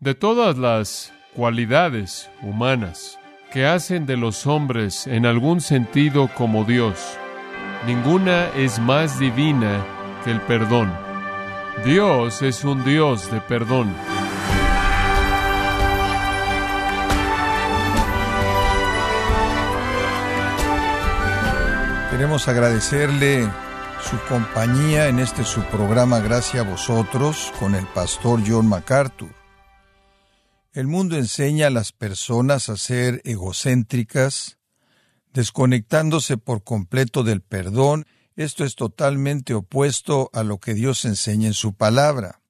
De todas las cualidades humanas que hacen de los hombres en algún sentido como Dios, ninguna es más divina que el perdón. Dios es un Dios de perdón. Queremos agradecerle su compañía en este su programa Gracias a vosotros con el pastor John MacArthur. El mundo enseña a las personas a ser egocéntricas, desconectándose por completo del perdón. Esto es totalmente opuesto a lo que Dios enseña en su palabra.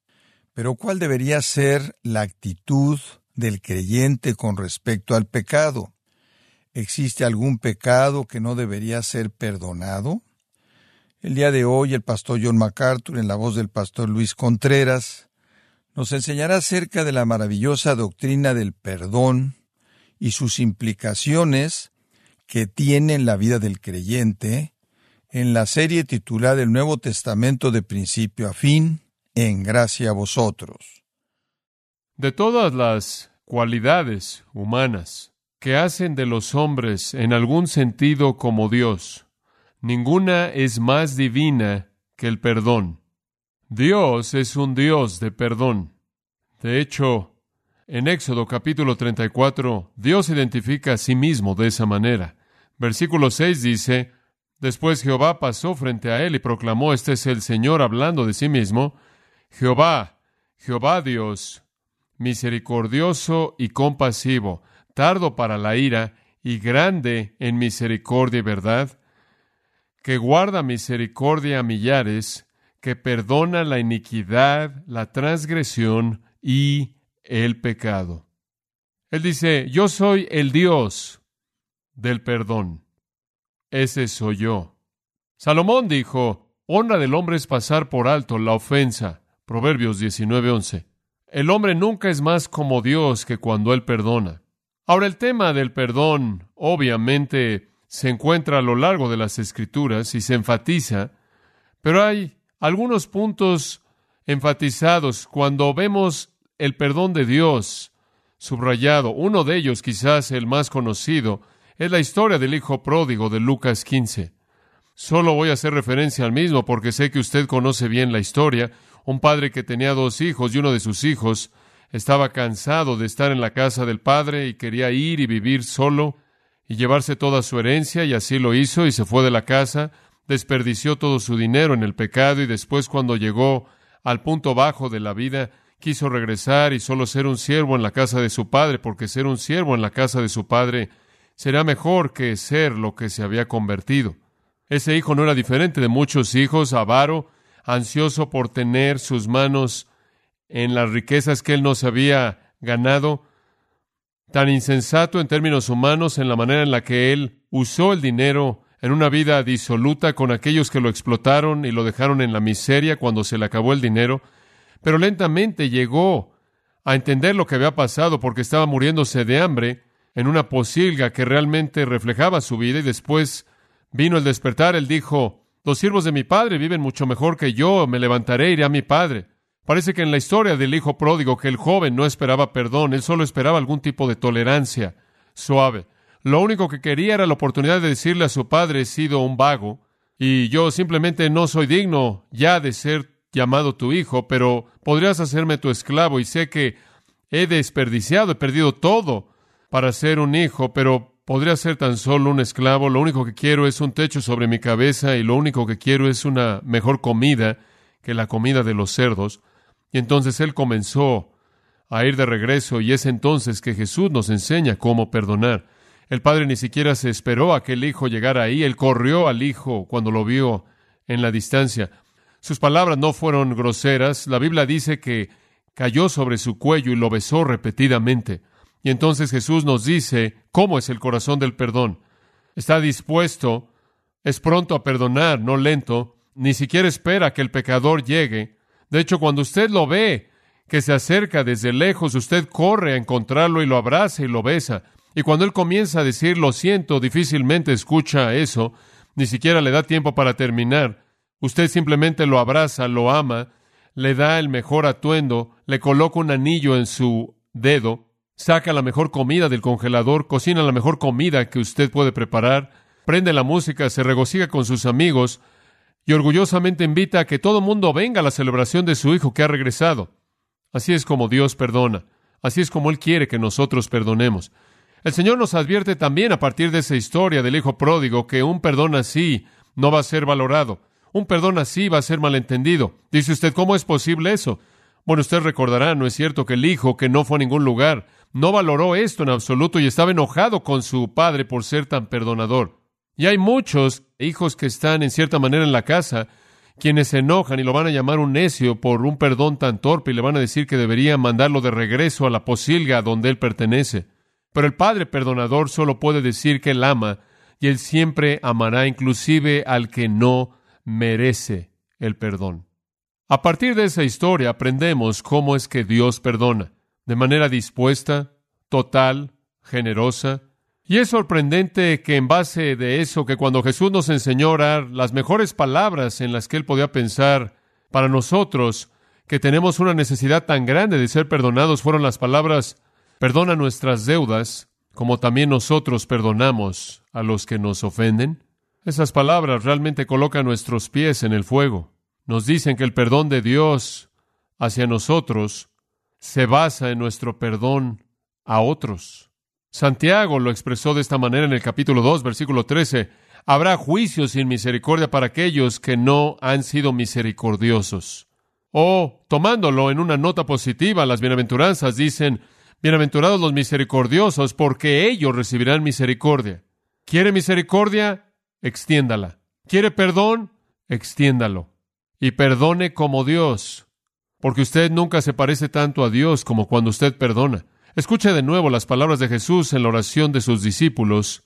Pero ¿cuál debería ser la actitud del creyente con respecto al pecado? ¿Existe algún pecado que no debería ser perdonado? El día de hoy el pastor John MacArthur, en la voz del pastor Luis Contreras, nos enseñará acerca de la maravillosa doctrina del perdón y sus implicaciones que tiene en la vida del creyente en la serie titulada El Nuevo Testamento de principio a fin, en gracia a vosotros. De todas las cualidades humanas que hacen de los hombres en algún sentido como Dios, ninguna es más divina que el perdón. Dios es un Dios de perdón. De hecho, en Éxodo capítulo 34, Dios identifica a sí mismo de esa manera. Versículo 6 dice, Después Jehová pasó frente a él y proclamó, Este es el Señor hablando de sí mismo, Jehová, Jehová Dios, misericordioso y compasivo, tardo para la ira y grande en misericordia y verdad, que guarda misericordia a millares, que perdona la iniquidad, la transgresión y el pecado. Él dice, yo soy el Dios del perdón. Ese soy yo. Salomón dijo, honra del hombre es pasar por alto la ofensa. Proverbios 19:11. El hombre nunca es más como Dios que cuando Él perdona. Ahora el tema del perdón obviamente se encuentra a lo largo de las escrituras y se enfatiza, pero hay algunos puntos enfatizados cuando vemos el perdón de Dios subrayado. Uno de ellos, quizás el más conocido, es la historia del hijo pródigo de Lucas 15. Solo voy a hacer referencia al mismo porque sé que usted conoce bien la historia. Un padre que tenía dos hijos y uno de sus hijos estaba cansado de estar en la casa del padre y quería ir y vivir solo y llevarse toda su herencia y así lo hizo y se fue de la casa, desperdició todo su dinero en el pecado y después cuando llegó al punto bajo de la vida, quiso regresar y solo ser un siervo en la casa de su padre, porque ser un siervo en la casa de su padre será mejor que ser lo que se había convertido. Ese hijo no era diferente de muchos hijos, avaro, ansioso por tener sus manos en las riquezas que él no se había ganado, tan insensato en términos humanos en la manera en la que él usó el dinero en una vida disoluta con aquellos que lo explotaron y lo dejaron en la miseria cuando se le acabó el dinero, pero lentamente llegó a entender lo que había pasado porque estaba muriéndose de hambre en una posilga que realmente reflejaba su vida y después vino el despertar. Él dijo, los siervos de mi padre viven mucho mejor que yo, me levantaré iré a mi padre. Parece que en la historia del hijo pródigo que el joven no esperaba perdón, él solo esperaba algún tipo de tolerancia suave. Lo único que quería era la oportunidad de decirle a su padre, he sido un vago, y yo simplemente no soy digno ya de ser llamado tu hijo, pero podrías hacerme tu esclavo y sé que he desperdiciado, he perdido todo para ser un hijo, pero podría ser tan solo un esclavo. Lo único que quiero es un techo sobre mi cabeza y lo único que quiero es una mejor comida que la comida de los cerdos. Y entonces él comenzó a ir de regreso y es entonces que Jesús nos enseña cómo perdonar. El padre ni siquiera se esperó a que el hijo llegara ahí, él corrió al hijo cuando lo vio en la distancia. Sus palabras no fueron groseras, la Biblia dice que cayó sobre su cuello y lo besó repetidamente. Y entonces Jesús nos dice cómo es el corazón del perdón. Está dispuesto, es pronto a perdonar, no lento, ni siquiera espera que el pecador llegue. De hecho, cuando usted lo ve, que se acerca desde lejos, usted corre a encontrarlo y lo abraza y lo besa. Y cuando él comienza a decir lo siento, difícilmente escucha eso, ni siquiera le da tiempo para terminar. Usted simplemente lo abraza, lo ama, le da el mejor atuendo, le coloca un anillo en su dedo, saca la mejor comida del congelador, cocina la mejor comida que usted puede preparar, prende la música, se regocija con sus amigos y orgullosamente invita a que todo mundo venga a la celebración de su hijo que ha regresado. Así es como Dios perdona. Así es como Él quiere que nosotros perdonemos. El Señor nos advierte también a partir de esa historia del Hijo pródigo que un perdón así no va a ser valorado. Un perdón así va a ser malentendido. Dice usted, ¿cómo es posible eso? Bueno, usted recordará, ¿no es cierto que el hijo que no fue a ningún lugar no valoró esto en absoluto y estaba enojado con su padre por ser tan perdonador? Y hay muchos hijos que están en cierta manera en la casa quienes se enojan y lo van a llamar un necio por un perdón tan torpe y le van a decir que debería mandarlo de regreso a la posilga donde él pertenece. Pero el Padre perdonador solo puede decir que él ama y él siempre amará inclusive al que no merece el perdón. A partir de esa historia aprendemos cómo es que Dios perdona, de manera dispuesta, total, generosa, y es sorprendente que en base de eso, que cuando Jesús nos enseñó a orar, las mejores palabras en las que él podía pensar para nosotros, que tenemos una necesidad tan grande de ser perdonados, fueron las palabras, perdona nuestras deudas, como también nosotros perdonamos a los que nos ofenden. Esas palabras realmente colocan nuestros pies en el fuego. Nos dicen que el perdón de Dios hacia nosotros se basa en nuestro perdón a otros. Santiago lo expresó de esta manera en el capítulo 2, versículo 13. Habrá juicio sin misericordia para aquellos que no han sido misericordiosos. O, tomándolo en una nota positiva, las bienaventuranzas dicen, Bienaventurados los misericordiosos, porque ellos recibirán misericordia. ¿Quiere misericordia? Extiéndala. ¿Quiere perdón? Extiéndalo. Y perdone como Dios, porque usted nunca se parece tanto a Dios como cuando usted perdona. Escuche de nuevo las palabras de Jesús en la oración de sus discípulos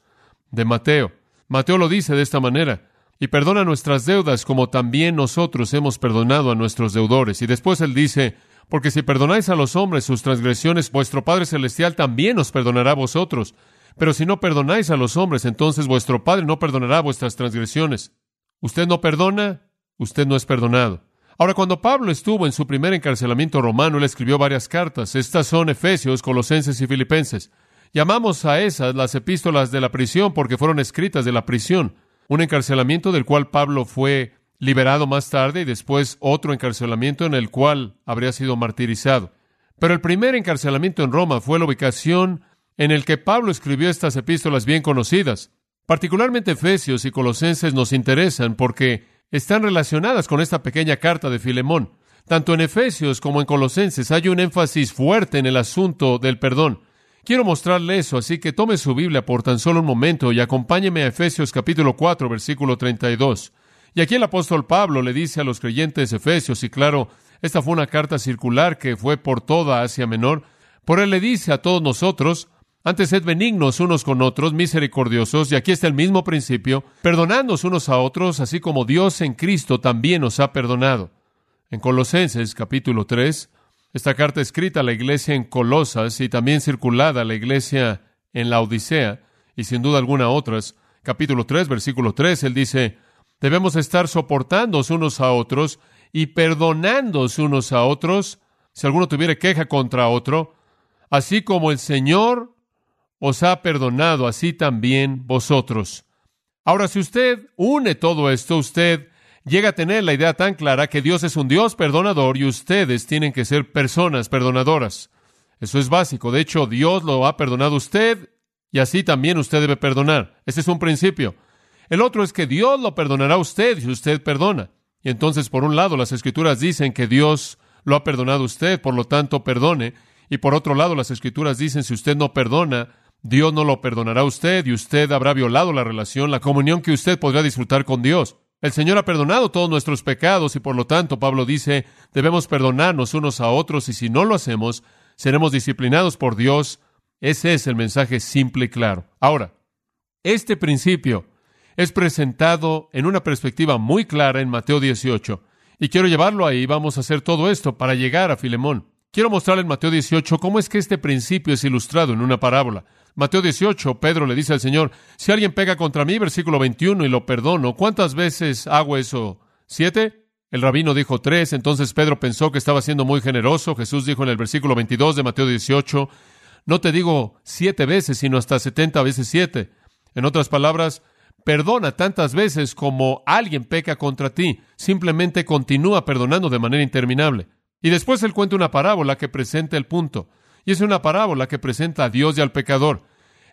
de Mateo. Mateo lo dice de esta manera, y perdona nuestras deudas como también nosotros hemos perdonado a nuestros deudores. Y después él dice, porque si perdonáis a los hombres sus transgresiones, vuestro Padre Celestial también os perdonará a vosotros. Pero si no perdonáis a los hombres, entonces vuestro Padre no perdonará vuestras transgresiones. Usted no perdona, usted no es perdonado. Ahora, cuando Pablo estuvo en su primer encarcelamiento romano, él escribió varias cartas. Estas son Efesios, Colosenses y Filipenses. Llamamos a esas las epístolas de la prisión porque fueron escritas de la prisión. Un encarcelamiento del cual Pablo fue liberado más tarde y después otro encarcelamiento en el cual habría sido martirizado. Pero el primer encarcelamiento en Roma fue la ubicación en el que Pablo escribió estas epístolas bien conocidas. Particularmente Efesios y Colosenses nos interesan porque están relacionadas con esta pequeña carta de Filemón. Tanto en Efesios como en Colosenses hay un énfasis fuerte en el asunto del perdón. Quiero mostrarle eso, así que tome su Biblia por tan solo un momento y acompáñeme a Efesios capítulo 4, versículo 32. Y aquí el apóstol Pablo le dice a los creyentes efesios, y claro, esta fue una carta circular que fue por toda Asia Menor, por él le dice a todos nosotros, antes sed benignos unos con otros, misericordiosos, y aquí está el mismo principio, perdonándonos unos a otros, así como Dios en Cristo también nos ha perdonado. En Colosenses capítulo 3, esta carta escrita a la iglesia en Colosas y también circulada a la iglesia en la Odisea, y sin duda alguna otras, capítulo 3, versículo 3, él dice, debemos estar soportándonos unos a otros y perdonándonos unos a otros, si alguno tuviera queja contra otro, así como el Señor os ha perdonado, así también vosotros. Ahora, si usted une todo esto, usted llega a tener la idea tan clara que Dios es un Dios perdonador y ustedes tienen que ser personas perdonadoras. Eso es básico. De hecho, Dios lo ha perdonado a usted y así también usted debe perdonar. Ese es un principio. El otro es que Dios lo perdonará a usted si usted perdona. Y entonces, por un lado, las escrituras dicen que Dios lo ha perdonado a usted, por lo tanto, perdone. Y por otro lado, las escrituras dicen si usted no perdona, Dios no lo perdonará a usted y usted habrá violado la relación, la comunión que usted podrá disfrutar con Dios. El Señor ha perdonado todos nuestros pecados y por lo tanto Pablo dice, debemos perdonarnos unos a otros y si no lo hacemos, seremos disciplinados por Dios. Ese es el mensaje simple y claro. Ahora, este principio es presentado en una perspectiva muy clara en Mateo 18 y quiero llevarlo ahí. Vamos a hacer todo esto para llegar a Filemón. Quiero mostrarle en Mateo 18 cómo es que este principio es ilustrado en una parábola. Mateo 18, Pedro le dice al Señor, si alguien pega contra mí, versículo 21, y lo perdono, ¿cuántas veces hago eso? ¿Siete? El rabino dijo tres, entonces Pedro pensó que estaba siendo muy generoso. Jesús dijo en el versículo 22 de Mateo 18, no te digo siete veces, sino hasta setenta veces siete. En otras palabras, perdona tantas veces como alguien peca contra ti. Simplemente continúa perdonando de manera interminable. Y después él cuenta una parábola que presenta el punto. Y es una parábola que presenta a Dios y al pecador.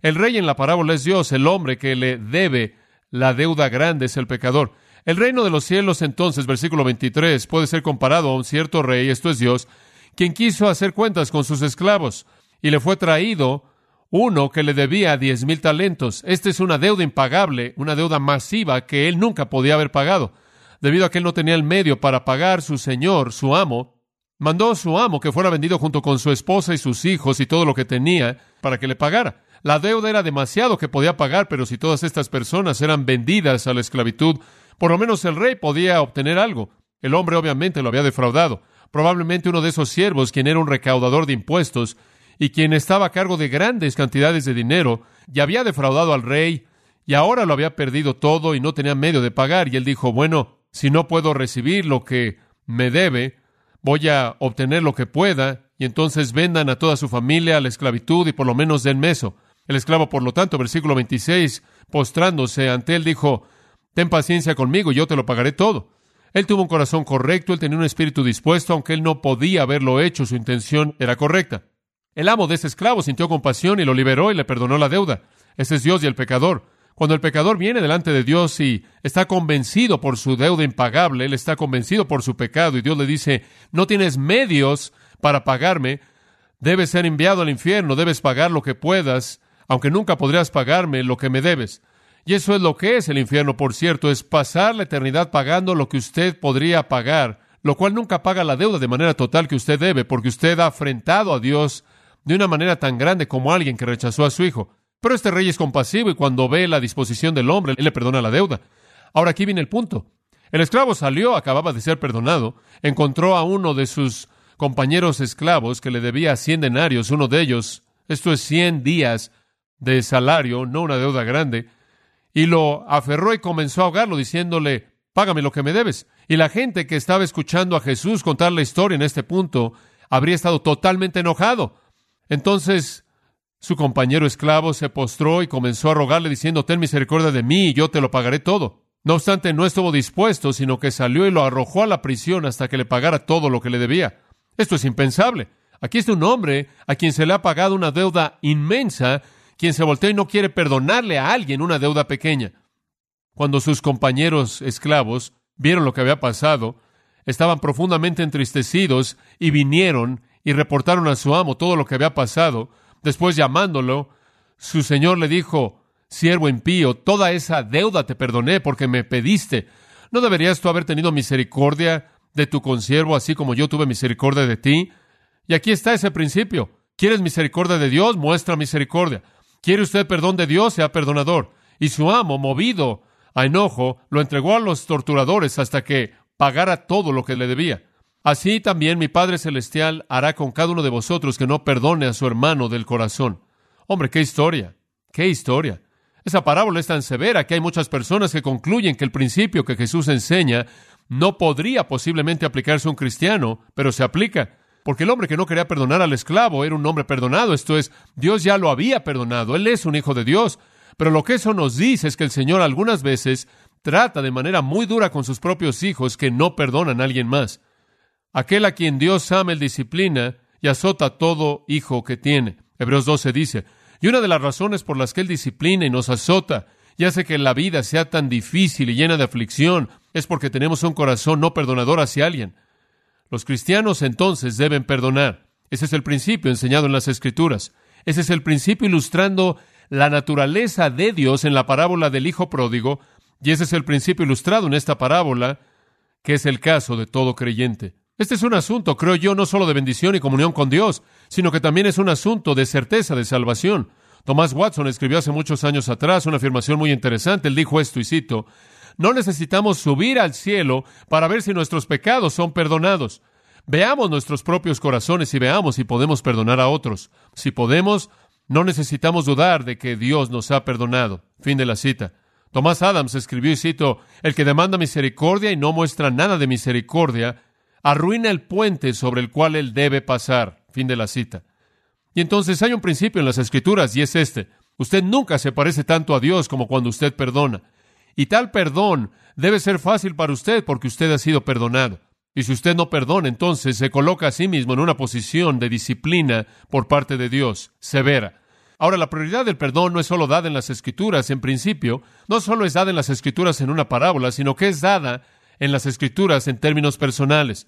El rey en la parábola es Dios, el hombre que le debe la deuda grande es el pecador. El reino de los cielos, entonces, versículo 23, puede ser comparado a un cierto rey, esto es Dios, quien quiso hacer cuentas con sus esclavos, y le fue traído uno que le debía diez mil talentos. Esta es una deuda impagable, una deuda masiva que él nunca podía haber pagado. Debido a que él no tenía el medio para pagar, su señor, su amo, mandó a su amo que fuera vendido junto con su esposa y sus hijos y todo lo que tenía para que le pagara. La deuda era demasiado que podía pagar, pero si todas estas personas eran vendidas a la esclavitud, por lo menos el rey podía obtener algo. El hombre obviamente lo había defraudado. Probablemente uno de esos siervos, quien era un recaudador de impuestos y quien estaba a cargo de grandes cantidades de dinero, y había defraudado al rey, y ahora lo había perdido todo y no tenía medio de pagar. Y él dijo, bueno, si no puedo recibir lo que me debe, voy a obtener lo que pueda, y entonces vendan a toda su familia a la esclavitud y por lo menos den meso. El esclavo, por lo tanto, versículo 26, postrándose ante él, dijo, Ten paciencia conmigo, yo te lo pagaré todo. Él tuvo un corazón correcto, él tenía un espíritu dispuesto, aunque él no podía haberlo hecho, su intención era correcta. El amo de ese esclavo sintió compasión y lo liberó y le perdonó la deuda. Ese es Dios y el pecador. Cuando el pecador viene delante de Dios y está convencido por su deuda impagable, él está convencido por su pecado y Dios le dice, no tienes medios para pagarme, debes ser enviado al infierno, debes pagar lo que puedas, aunque nunca podrías pagarme lo que me debes. Y eso es lo que es el infierno, por cierto, es pasar la eternidad pagando lo que usted podría pagar, lo cual nunca paga la deuda de manera total que usted debe, porque usted ha afrentado a Dios de una manera tan grande como alguien que rechazó a su hijo. Pero este rey es compasivo y cuando ve la disposición del hombre, él le perdona la deuda. Ahora aquí viene el punto. El esclavo salió, acababa de ser perdonado, encontró a uno de sus compañeros esclavos que le debía cien denarios, uno de ellos, esto es cien días de salario, no una deuda grande, y lo aferró y comenzó a ahogarlo diciéndole, págame lo que me debes. Y la gente que estaba escuchando a Jesús contar la historia en este punto habría estado totalmente enojado. Entonces su compañero esclavo se postró y comenzó a rogarle diciendo, ten misericordia de mí y yo te lo pagaré todo. No obstante, no estuvo dispuesto, sino que salió y lo arrojó a la prisión hasta que le pagara todo lo que le debía. Esto es impensable. Aquí está un hombre a quien se le ha pagado una deuda inmensa quien se voltea y no quiere perdonarle a alguien una deuda pequeña. Cuando sus compañeros esclavos vieron lo que había pasado, estaban profundamente entristecidos y vinieron y reportaron a su amo todo lo que había pasado. Después llamándolo, su señor le dijo, siervo impío, toda esa deuda te perdoné porque me pediste. ¿No deberías tú haber tenido misericordia de tu consiervo así como yo tuve misericordia de ti? Y aquí está ese principio. ¿Quieres misericordia de Dios? Muestra misericordia. ¿Quiere usted perdón de Dios? Sea perdonador. Y su amo, movido a enojo, lo entregó a los torturadores hasta que pagara todo lo que le debía. Así también mi Padre Celestial hará con cada uno de vosotros que no perdone a su hermano del corazón. Hombre, qué historia, qué historia. Esa parábola es tan severa que hay muchas personas que concluyen que el principio que Jesús enseña no podría posiblemente aplicarse a un cristiano, pero se aplica. Porque el hombre que no quería perdonar al esclavo era un hombre perdonado, esto es, Dios ya lo había perdonado, él es un hijo de Dios. Pero lo que eso nos dice es que el Señor algunas veces trata de manera muy dura con sus propios hijos que no perdonan a alguien más. Aquel a quien Dios ama, el disciplina y azota a todo hijo que tiene. Hebreos 12 dice, y una de las razones por las que Él disciplina y nos azota y hace que la vida sea tan difícil y llena de aflicción es porque tenemos un corazón no perdonador hacia alguien. Los cristianos entonces deben perdonar. Ese es el principio enseñado en las Escrituras. Ese es el principio ilustrando la naturaleza de Dios en la parábola del Hijo Pródigo, y ese es el principio ilustrado en esta parábola, que es el caso de todo creyente. Este es un asunto, creo yo, no solo de bendición y comunión con Dios, sino que también es un asunto de certeza de salvación. Tomás Watson escribió hace muchos años atrás una afirmación muy interesante. Él dijo esto, y cito, no necesitamos subir al cielo para ver si nuestros pecados son perdonados. Veamos nuestros propios corazones y veamos si podemos perdonar a otros. Si podemos, no necesitamos dudar de que Dios nos ha perdonado. Fin de la cita. Tomás Adams escribió, y cito, el que demanda misericordia y no muestra nada de misericordia, arruina el puente sobre el cual él debe pasar. Fin de la cita. Y entonces hay un principio en las escrituras y es este. Usted nunca se parece tanto a Dios como cuando usted perdona. Y tal perdón debe ser fácil para usted porque usted ha sido perdonado. Y si usted no perdona, entonces se coloca a sí mismo en una posición de disciplina por parte de Dios, severa. Ahora, la prioridad del perdón no es solo dada en las escrituras, en principio, no solo es dada en las escrituras en una parábola, sino que es dada en las escrituras en términos personales.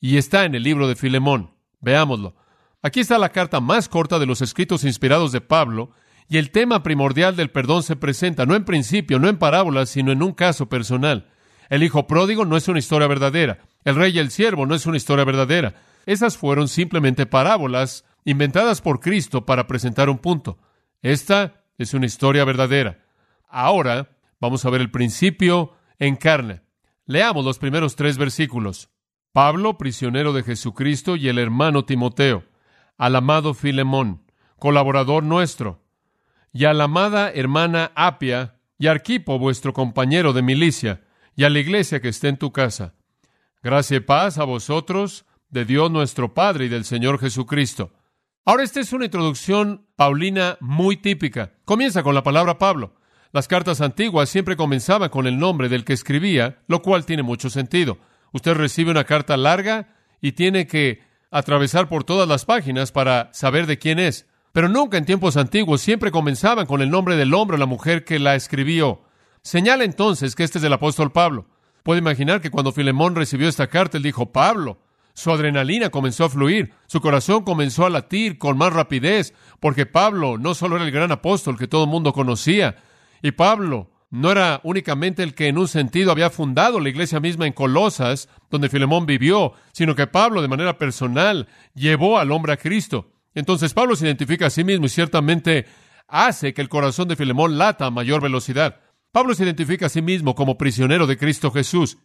Y está en el libro de Filemón. Veámoslo. Aquí está la carta más corta de los escritos inspirados de Pablo, y el tema primordial del perdón se presenta no en principio, no en parábolas, sino en un caso personal. El hijo pródigo no es una historia verdadera. El rey y el siervo no es una historia verdadera. Esas fueron simplemente parábolas inventadas por Cristo para presentar un punto. Esta es una historia verdadera. Ahora vamos a ver el principio en carne. Leamos los primeros tres versículos. Pablo, prisionero de Jesucristo, y el hermano Timoteo, al amado Filemón, colaborador nuestro, y a la amada hermana Apia, y Arquipo, vuestro compañero de milicia, y a la iglesia que está en tu casa. Gracia y paz a vosotros, de Dios nuestro Padre y del Señor Jesucristo. Ahora, esta es una introducción paulina muy típica. Comienza con la palabra Pablo. Las cartas antiguas siempre comenzaban con el nombre del que escribía, lo cual tiene mucho sentido. Usted recibe una carta larga y tiene que atravesar por todas las páginas para saber de quién es. Pero nunca en tiempos antiguos siempre comenzaban con el nombre del hombre o la mujer que la escribió. Señala entonces que este es del apóstol Pablo. Puede imaginar que cuando Filemón recibió esta carta, él dijo, Pablo, su adrenalina comenzó a fluir, su corazón comenzó a latir con más rapidez, porque Pablo no solo era el gran apóstol que todo el mundo conocía, y Pablo no era únicamente el que en un sentido había fundado la iglesia misma en Colosas, donde Filemón vivió, sino que Pablo de manera personal llevó al hombre a Cristo. Entonces Pablo se identifica a sí mismo y ciertamente hace que el corazón de Filemón lata a mayor velocidad. Pablo se identifica a sí mismo como prisionero de Cristo Jesús.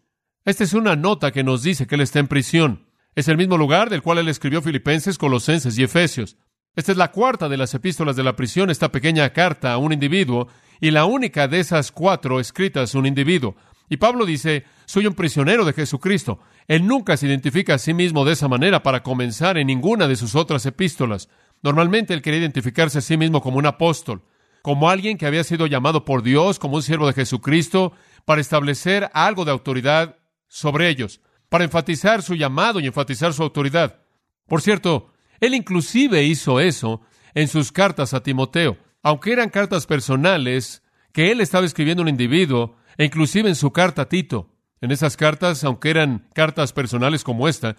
Esta es una nota que nos dice que él está en prisión. Es el mismo lugar del cual él escribió Filipenses, Colosenses y Efesios. Esta es la cuarta de las epístolas de la prisión, esta pequeña carta a un individuo, y la única de esas cuatro escritas a un individuo. Y Pablo dice, soy un prisionero de Jesucristo. Él nunca se identifica a sí mismo de esa manera para comenzar en ninguna de sus otras epístolas. Normalmente él quería identificarse a sí mismo como un apóstol, como alguien que había sido llamado por Dios como un siervo de Jesucristo para establecer algo de autoridad sobre ellos, para enfatizar su llamado y enfatizar su autoridad. Por cierto, él inclusive hizo eso en sus cartas a Timoteo, aunque eran cartas personales que él estaba escribiendo a un individuo, e inclusive en su carta a Tito. En esas cartas, aunque eran cartas personales como esta,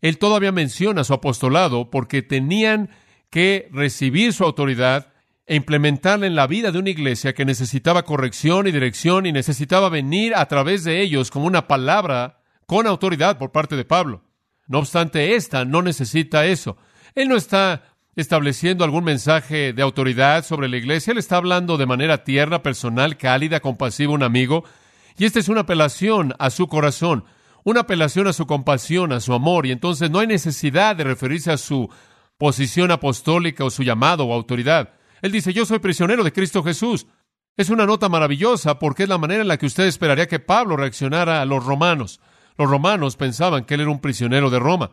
él todavía menciona su apostolado porque tenían que recibir su autoridad e implementarla en la vida de una iglesia que necesitaba corrección y dirección y necesitaba venir a través de ellos como una palabra con autoridad por parte de Pablo. No obstante, esta no necesita eso. Él no está estableciendo algún mensaje de autoridad sobre la iglesia. Él está hablando de manera tierna, personal, cálida, compasiva, un amigo. Y esta es una apelación a su corazón, una apelación a su compasión, a su amor. Y entonces no hay necesidad de referirse a su posición apostólica o su llamado o autoridad. Él dice, yo soy prisionero de Cristo Jesús. Es una nota maravillosa porque es la manera en la que usted esperaría que Pablo reaccionara a los romanos. Los romanos pensaban que él era un prisionero de Roma.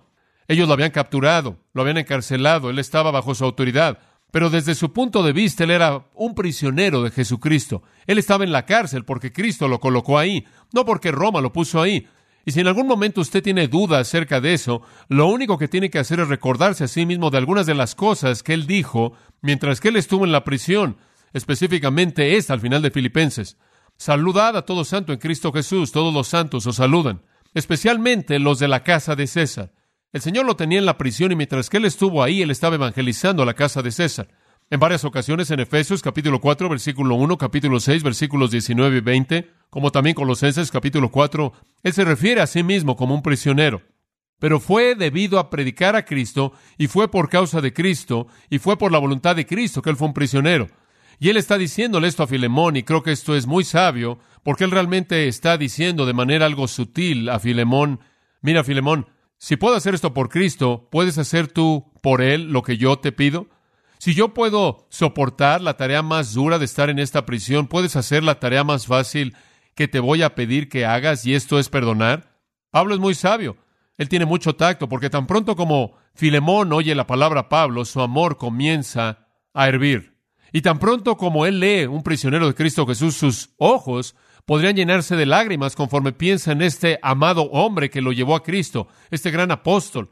Ellos lo habían capturado, lo habían encarcelado, él estaba bajo su autoridad. Pero desde su punto de vista, él era un prisionero de Jesucristo. Él estaba en la cárcel porque Cristo lo colocó ahí, no porque Roma lo puso ahí. Y si en algún momento usted tiene dudas acerca de eso, lo único que tiene que hacer es recordarse a sí mismo de algunas de las cosas que él dijo mientras que él estuvo en la prisión, específicamente esta al final de Filipenses. Saludad a todo santo en Cristo Jesús, todos los santos os saludan, especialmente los de la casa de César. El Señor lo tenía en la prisión y mientras que él estuvo ahí, él estaba evangelizando a la casa de César. En varias ocasiones en Efesios capítulo 4, versículo 1, capítulo 6, versículos 19 y 20, como también Colosenses capítulo 4, él se refiere a sí mismo como un prisionero. Pero fue debido a predicar a Cristo y fue por causa de Cristo y fue por la voluntad de Cristo que él fue un prisionero. Y él está diciéndole esto a Filemón y creo que esto es muy sabio porque él realmente está diciendo de manera algo sutil a Filemón, mira Filemón, si puedo hacer esto por Cristo, ¿puedes hacer tú por Él lo que yo te pido? Si yo puedo soportar la tarea más dura de estar en esta prisión, ¿puedes hacer la tarea más fácil que te voy a pedir que hagas y esto es perdonar? Pablo es muy sabio. Él tiene mucho tacto porque tan pronto como Filemón oye la palabra Pablo, su amor comienza a hervir. Y tan pronto como él lee un prisionero de Cristo Jesús, sus ojos podrían llenarse de lágrimas conforme piensa en este amado hombre que lo llevó a Cristo, este gran apóstol,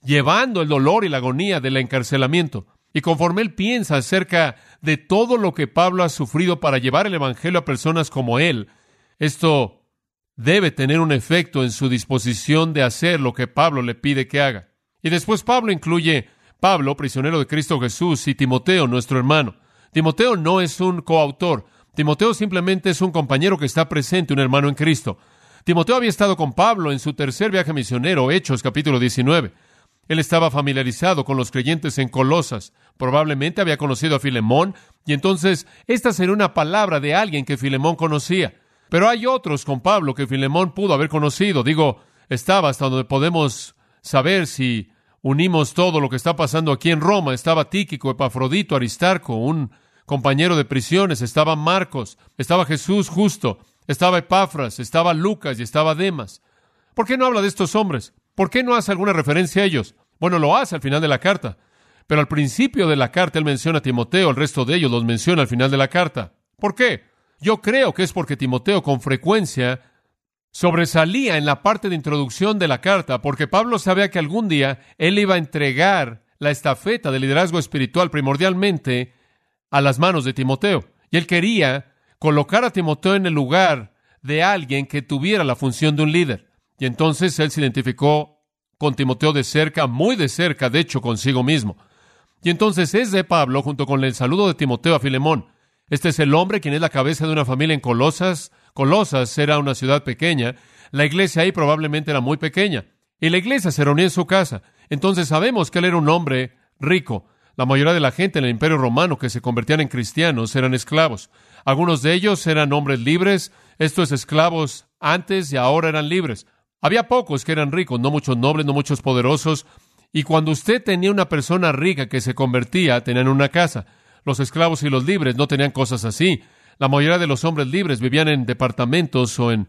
llevando el dolor y la agonía del encarcelamiento. Y conforme él piensa acerca de todo lo que Pablo ha sufrido para llevar el Evangelio a personas como él, esto debe tener un efecto en su disposición de hacer lo que Pablo le pide que haga. Y después Pablo incluye Pablo, prisionero de Cristo Jesús, y Timoteo, nuestro hermano. Timoteo no es un coautor. Timoteo simplemente es un compañero que está presente, un hermano en Cristo. Timoteo había estado con Pablo en su tercer viaje misionero, Hechos capítulo 19. Él estaba familiarizado con los creyentes en Colosas. Probablemente había conocido a Filemón, y entonces esta sería una palabra de alguien que Filemón conocía. Pero hay otros con Pablo que Filemón pudo haber conocido. Digo, estaba hasta donde podemos saber si unimos todo lo que está pasando aquí en Roma. Estaba Tíquico, Epafrodito, Aristarco, un compañero de prisiones, estaba Marcos, estaba Jesús justo, estaba Epafras, estaba Lucas y estaba Demas. ¿Por qué no habla de estos hombres? ¿Por qué no hace alguna referencia a ellos? Bueno, lo hace al final de la carta. Pero al principio de la carta él menciona a Timoteo, el resto de ellos los menciona al final de la carta. ¿Por qué? Yo creo que es porque Timoteo con frecuencia sobresalía en la parte de introducción de la carta, porque Pablo sabía que algún día él iba a entregar la estafeta de liderazgo espiritual primordialmente a las manos de Timoteo. Y él quería colocar a Timoteo en el lugar de alguien que tuviera la función de un líder. Y entonces él se identificó con Timoteo de cerca, muy de cerca, de hecho, consigo mismo. Y entonces es de Pablo, junto con el saludo de Timoteo a Filemón. Este es el hombre quien es la cabeza de una familia en Colosas. Colosas era una ciudad pequeña. La iglesia ahí probablemente era muy pequeña. Y la iglesia se reunía en su casa. Entonces sabemos que él era un hombre rico. La mayoría de la gente en el imperio romano que se convertían en cristianos eran esclavos. Algunos de ellos eran hombres libres. Estos esclavos antes y ahora eran libres. Había pocos que eran ricos, no muchos nobles, no muchos poderosos. Y cuando usted tenía una persona rica que se convertía, tenían una casa. Los esclavos y los libres no tenían cosas así. La mayoría de los hombres libres vivían en departamentos o en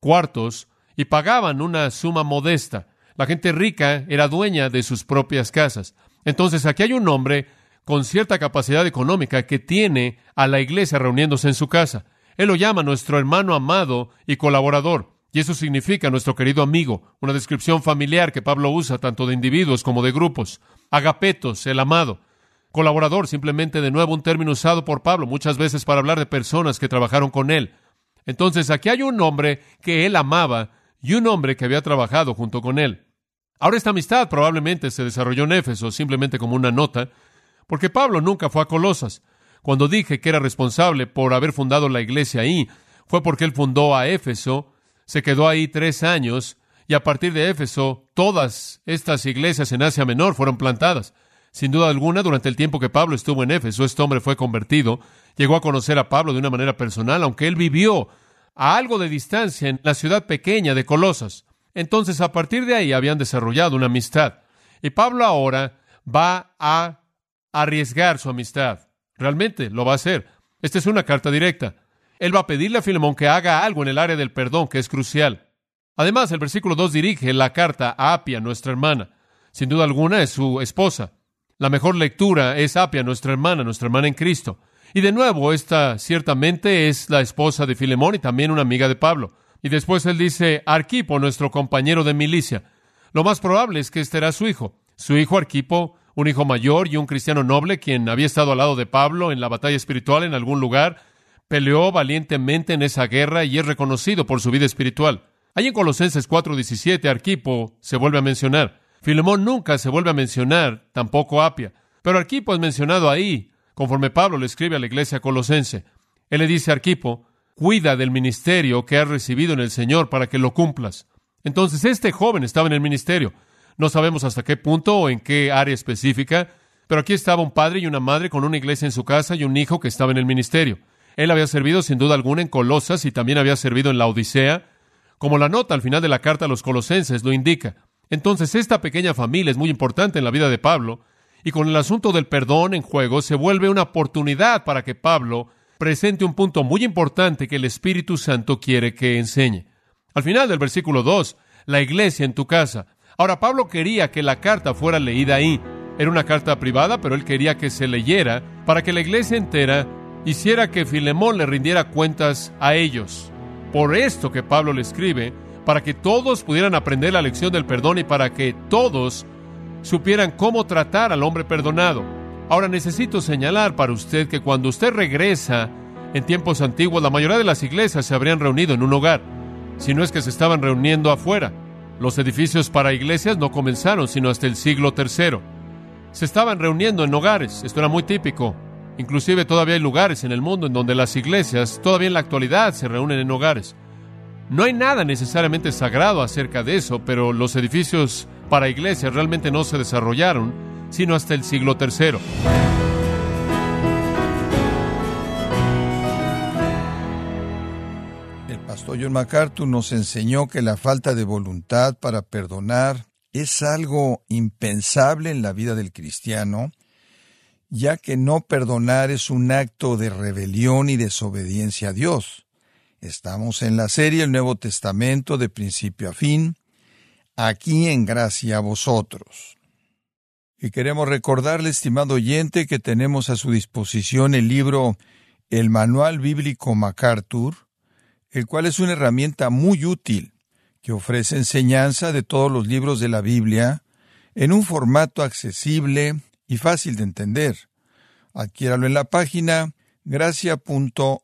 cuartos y pagaban una suma modesta. La gente rica era dueña de sus propias casas. Entonces aquí hay un hombre con cierta capacidad económica que tiene a la iglesia reuniéndose en su casa. Él lo llama nuestro hermano amado y colaborador. Y eso significa nuestro querido amigo, una descripción familiar que Pablo usa tanto de individuos como de grupos. Agapetos, el amado. Colaborador, simplemente de nuevo un término usado por Pablo muchas veces para hablar de personas que trabajaron con él. Entonces aquí hay un hombre que él amaba y un hombre que había trabajado junto con él. Ahora esta amistad probablemente se desarrolló en Éfeso simplemente como una nota, porque Pablo nunca fue a Colosas. Cuando dije que era responsable por haber fundado la iglesia ahí, fue porque él fundó a Éfeso se quedó ahí tres años y a partir de Éfeso todas estas iglesias en Asia Menor fueron plantadas. Sin duda alguna, durante el tiempo que Pablo estuvo en Éfeso, este hombre fue convertido, llegó a conocer a Pablo de una manera personal, aunque él vivió a algo de distancia en la ciudad pequeña de Colosas. Entonces, a partir de ahí habían desarrollado una amistad. Y Pablo ahora va a arriesgar su amistad. Realmente lo va a hacer. Esta es una carta directa. Él va a pedirle a Filemón que haga algo en el área del perdón, que es crucial. Además, el versículo 2 dirige la carta a Apia, nuestra hermana. Sin duda alguna es su esposa. La mejor lectura es Apia, nuestra hermana, nuestra hermana en Cristo. Y de nuevo, esta ciertamente es la esposa de Filemón y también una amiga de Pablo. Y después él dice, Arquipo, nuestro compañero de milicia. Lo más probable es que este era su hijo. Su hijo Arquipo, un hijo mayor y un cristiano noble, quien había estado al lado de Pablo en la batalla espiritual en algún lugar, peleó valientemente en esa guerra y es reconocido por su vida espiritual. Ahí en Colosenses 4:17 Arquipo se vuelve a mencionar. Filemón nunca se vuelve a mencionar, tampoco Apia. Pero Arquipo es mencionado ahí, conforme Pablo le escribe a la iglesia colosense. Él le dice a Arquipo, cuida del ministerio que has recibido en el Señor para que lo cumplas. Entonces este joven estaba en el ministerio. No sabemos hasta qué punto o en qué área específica, pero aquí estaba un padre y una madre con una iglesia en su casa y un hijo que estaba en el ministerio. Él había servido sin duda alguna en Colosas y también había servido en la Odisea, como la nota al final de la carta a los colosenses lo indica. Entonces, esta pequeña familia es muy importante en la vida de Pablo, Y con el asunto del perdón en juego se vuelve una oportunidad para que Pablo presente un punto muy importante que el Espíritu Santo quiere que enseñe. Al final del versículo 2, la iglesia en tu casa. Ahora Pablo quería que la carta fuera leída ahí. Era una carta privada, pero él quería que se leyera para que la iglesia entera hiciera que Filemón le rindiera cuentas a ellos. Por esto que Pablo le escribe, para que todos pudieran aprender la lección del perdón y para que todos supieran cómo tratar al hombre perdonado. Ahora necesito señalar para usted que cuando usted regresa en tiempos antiguos, la mayoría de las iglesias se habrían reunido en un hogar, si no es que se estaban reuniendo afuera. Los edificios para iglesias no comenzaron sino hasta el siglo III. Se estaban reuniendo en hogares, esto era muy típico. Inclusive todavía hay lugares en el mundo en donde las iglesias, todavía en la actualidad, se reúnen en hogares. No hay nada necesariamente sagrado acerca de eso, pero los edificios para iglesias realmente no se desarrollaron sino hasta el siglo III. El pastor John MacArthur nos enseñó que la falta de voluntad para perdonar es algo impensable en la vida del cristiano, ya que no perdonar es un acto de rebelión y desobediencia a Dios. Estamos en la serie El Nuevo Testamento de principio a fin, aquí en gracia a vosotros. Y queremos recordarle, estimado oyente, que tenemos a su disposición el libro El Manual Bíblico MacArthur, el cual es una herramienta muy útil que ofrece enseñanza de todos los libros de la Biblia en un formato accesible y fácil de entender. Adquiéralo en la página gracia.org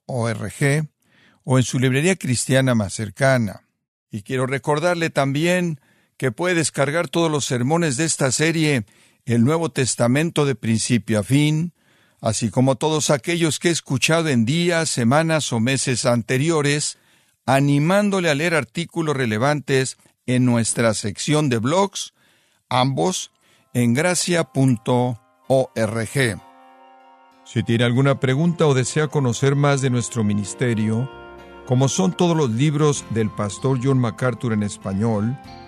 o en su librería cristiana más cercana. Y quiero recordarle también que puede descargar todos los sermones de esta serie, el Nuevo Testamento de principio a fin, así como todos aquellos que he escuchado en días, semanas o meses anteriores, animándole a leer artículos relevantes en nuestra sección de blogs, ambos en gracia.org. Si tiene alguna pregunta o desea conocer más de nuestro ministerio, como son todos los libros del pastor John MacArthur en español